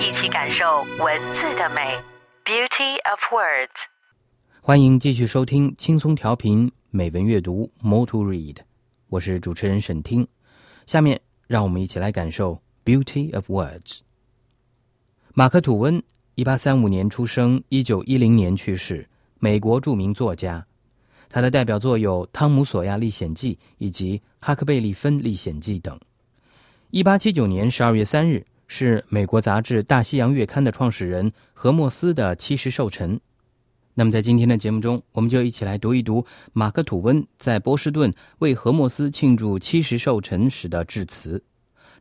一起感受文字的美。Beauty of words。欢迎继续收听轻松调频。美文阅读，More to Read，我是主持人沈听。下面让我们一起来感受 Beauty of Words。马克·吐温，一八三五年出生，一九一零年去世，美国著名作家。他的代表作有《汤姆·索亚历险记》以及《哈克贝利芬历险记》等。一八七九年十二月三日是美国杂志《大西洋月刊》的创始人何莫斯的七十寿辰。那么，在今天的节目中，我们就一起来读一读马克·吐温在波士顿为何莫斯庆祝七十寿辰时的致辞。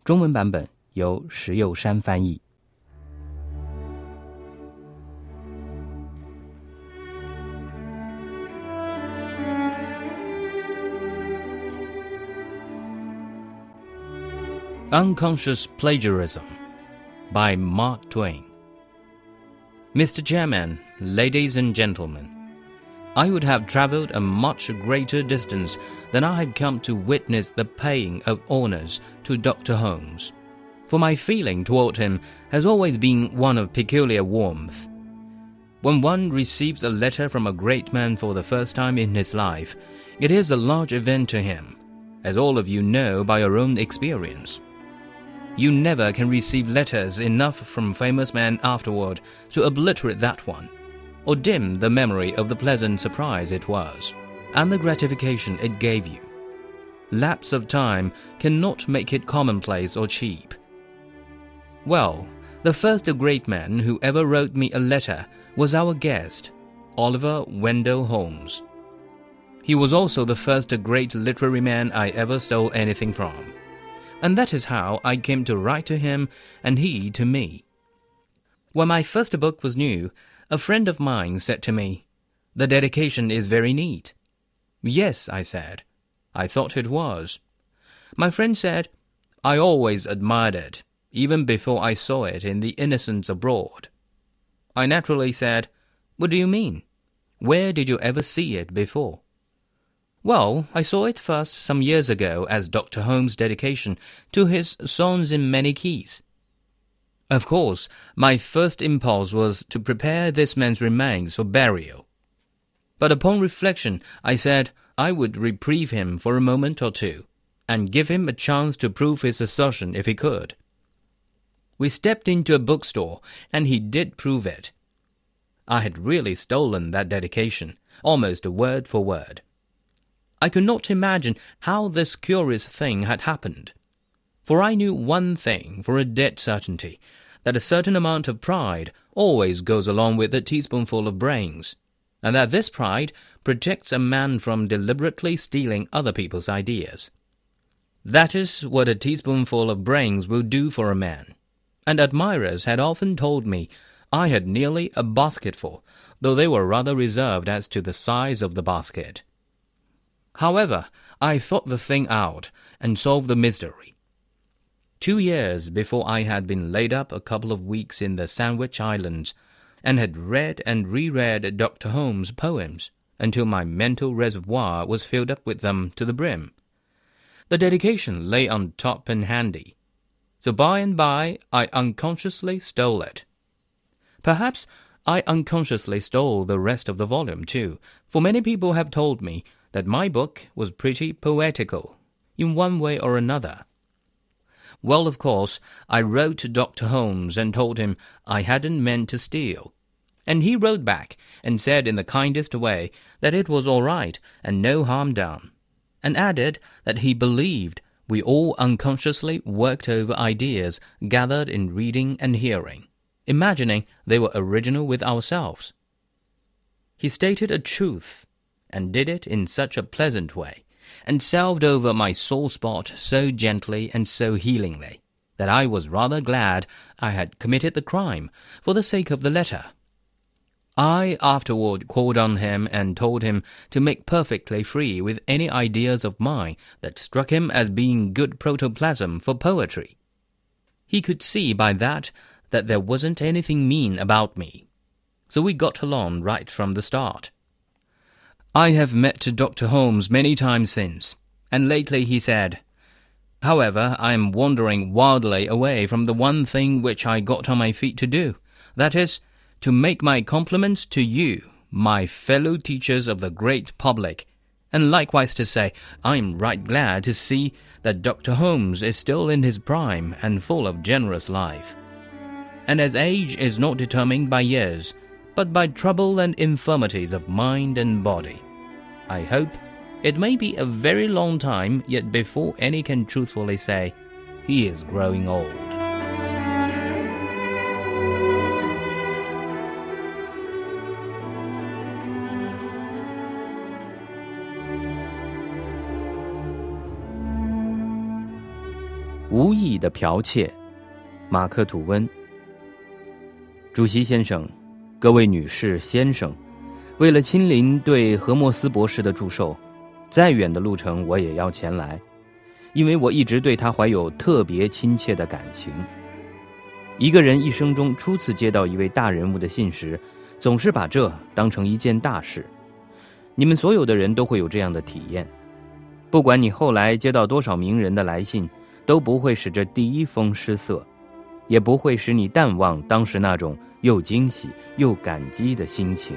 中文版本由石佑山翻译。Unconscious Plagiarism by Mark Twain Mr. Chairman, ladies and gentlemen, I would have travelled a much greater distance than I had come to witness the paying of honours to Dr. Holmes, for my feeling toward him has always been one of peculiar warmth. When one receives a letter from a great man for the first time in his life, it is a large event to him, as all of you know by your own experience. You never can receive letters enough from famous men afterward to obliterate that one, or dim the memory of the pleasant surprise it was, and the gratification it gave you. Lapse of time cannot make it commonplace or cheap. Well, the first great man who ever wrote me a letter was our guest, Oliver Wendell Holmes. He was also the first great literary man I ever stole anything from and that is how I came to write to him and he to me. When my first book was new, a friend of mine said to me, The dedication is very neat. Yes, I said. I thought it was. My friend said, I always admired it, even before I saw it in The Innocents Abroad. I naturally said, What do you mean? Where did you ever see it before? Well, I saw it first some years ago as Dr. Holmes' dedication to his Songs in Many Keys. Of course, my first impulse was to prepare this man's remains for burial. But upon reflection, I said I would reprieve him for a moment or two, and give him a chance to prove his assertion if he could. We stepped into a bookstore, and he did prove it. I had really stolen that dedication, almost a word for word. I could not imagine how this curious thing had happened. For I knew one thing for a dead certainty that a certain amount of pride always goes along with a teaspoonful of brains, and that this pride protects a man from deliberately stealing other people's ideas. That is what a teaspoonful of brains will do for a man, and admirers had often told me I had nearly a basketful, though they were rather reserved as to the size of the basket. However, I thought the thing out and solved the mystery. Two years before I had been laid up a couple of weeks in the Sandwich Islands, and had read and reread Dr. Holmes' poems until my mental reservoir was filled up with them to the brim. The dedication lay on top and handy, so by and by I unconsciously stole it. Perhaps I unconsciously stole the rest of the volume too, for many people have told me that my book was pretty poetical, in one way or another. Well, of course, I wrote to Dr. Holmes and told him I hadn't meant to steal. And he wrote back and said in the kindest way that it was all right and no harm done, and added that he believed we all unconsciously worked over ideas gathered in reading and hearing, imagining they were original with ourselves. He stated a truth and did it in such a pleasant way, and salved over my sore spot so gently and so healingly, that I was rather glad I had committed the crime for the sake of the letter. I afterward called on him and told him to make perfectly free with any ideas of mine that struck him as being good protoplasm for poetry. He could see by that that there wasn't anything mean about me. So we got along right from the start. I have met Dr. Holmes many times since, and lately he said, However, I am wandering wildly away from the one thing which I got on my feet to do. That is, to make my compliments to you, my fellow teachers of the great public, and likewise to say I'm right glad to see that Dr. Holmes is still in his prime and full of generous life. And as age is not determined by years, but by trouble and infirmities of mind and body, I hope it may be a very long time yet before any can truthfully say he is growing old. 无意的剽窃，马克·吐温。主席先生， 各位女士、先生，为了亲临对何莫斯博士的祝寿，再远的路程我也要前来，因为我一直对他怀有特别亲切的感情。一个人一生中初次接到一位大人物的信时，总是把这当成一件大事。你们所有的人都会有这样的体验，不管你后来接到多少名人的来信。都不会使这第一封失色，也不会使你淡忘当时那种又惊喜又感激的心情。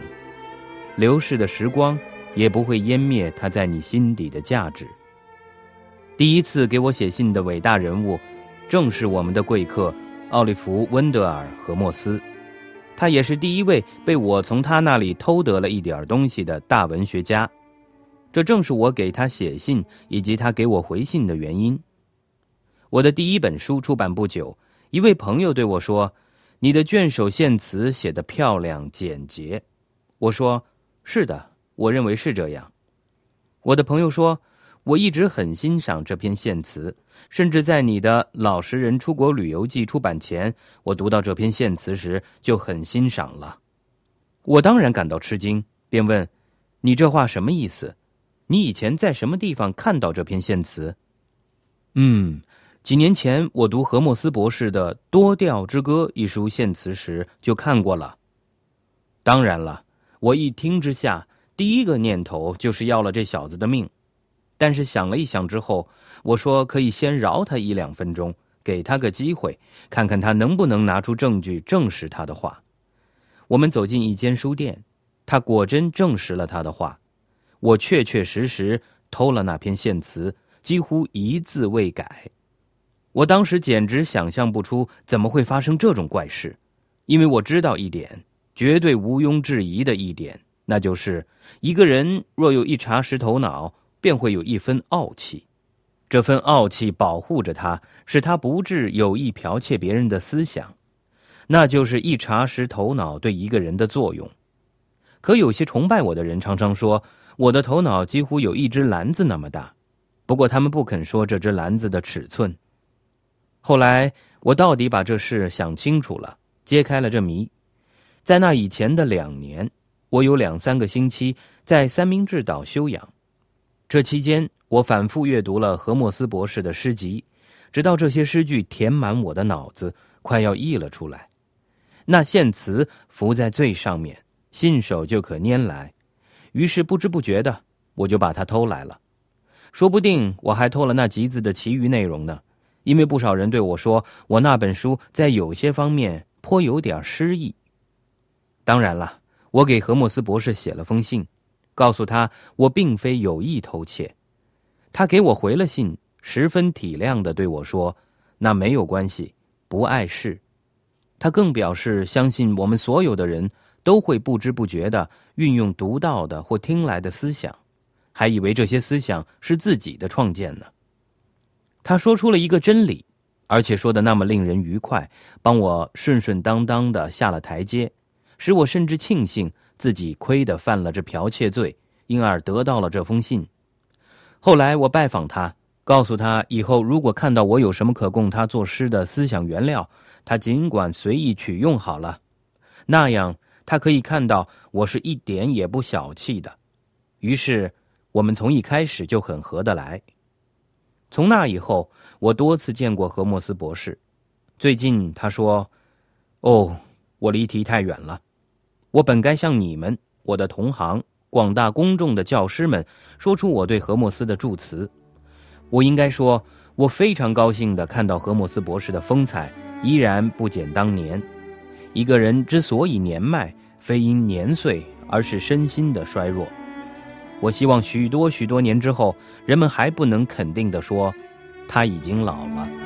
流逝的时光也不会湮灭它在你心底的价值。第一次给我写信的伟大人物，正是我们的贵客奥利弗·温德尔·和莫斯，他也是第一位被我从他那里偷得了一点东西的大文学家。这正是我给他写信以及他给我回信的原因。我的第一本书出版不久，一位朋友对我说：“你的卷首献词写得漂亮简洁。”我说：“是的，我认为是这样。”我的朋友说：“我一直很欣赏这篇献词，甚至在你的《老实人出国旅游记》出版前，我读到这篇献词时就很欣赏了。”我当然感到吃惊，便问：“你这话什么意思？你以前在什么地方看到这篇献词？”嗯。几年前，我读何莫斯博士的《多调之歌》一书献词时就看过了。当然了，我一听之下，第一个念头就是要了这小子的命。但是想了一想之后，我说可以先饶他一两分钟，给他个机会，看看他能不能拿出证据证实他的话。我们走进一间书店，他果真证实了他的话。我确确实实偷了那篇献词，几乎一字未改。我当时简直想象不出怎么会发生这种怪事，因为我知道一点，绝对毋庸置疑的一点，那就是一个人若有一茶识头脑，便会有一分傲气，这份傲气保护着他，使他不致有意剽窃别人的思想，那就是一茶识头脑对一个人的作用。可有些崇拜我的人常常说，我的头脑几乎有一只篮子那么大，不过他们不肯说这只篮子的尺寸。后来，我到底把这事想清楚了，揭开了这谜。在那以前的两年，我有两三个星期在三明治岛休养。这期间，我反复阅读了何莫斯博士的诗集，直到这些诗句填满我的脑子，快要溢了出来。那献词浮在最上面，信手就可拈来。于是不知不觉的，我就把它偷来了。说不定我还偷了那集子的其余内容呢。因为不少人对我说，我那本书在有些方面颇有点诗意。当然了，我给何莫斯博士写了封信，告诉他我并非有意偷窃。他给我回了信，十分体谅的对我说：“那没有关系，不碍事。”他更表示相信我们所有的人都会不知不觉的运用独到的或听来的思想，还以为这些思想是自己的创建呢。他说出了一个真理，而且说的那么令人愉快，帮我顺顺当当的下了台阶，使我甚至庆幸自己亏得犯了这剽窃罪，因而得到了这封信。后来我拜访他，告诉他以后如果看到我有什么可供他作诗的思想原料，他尽管随意取用好了。那样他可以看到我是一点也不小气的。于是我们从一开始就很合得来。从那以后，我多次见过何莫斯博士。最近他说：“哦，我离题太远了。我本该向你们，我的同行、广大公众的教师们，说出我对何莫斯的祝词。”我应该说，我非常高兴地看到何莫斯博士的风采依然不减当年。一个人之所以年迈，非因年岁，而是身心的衰弱。我希望许多许多年之后，人们还不能肯定的说，他已经老了。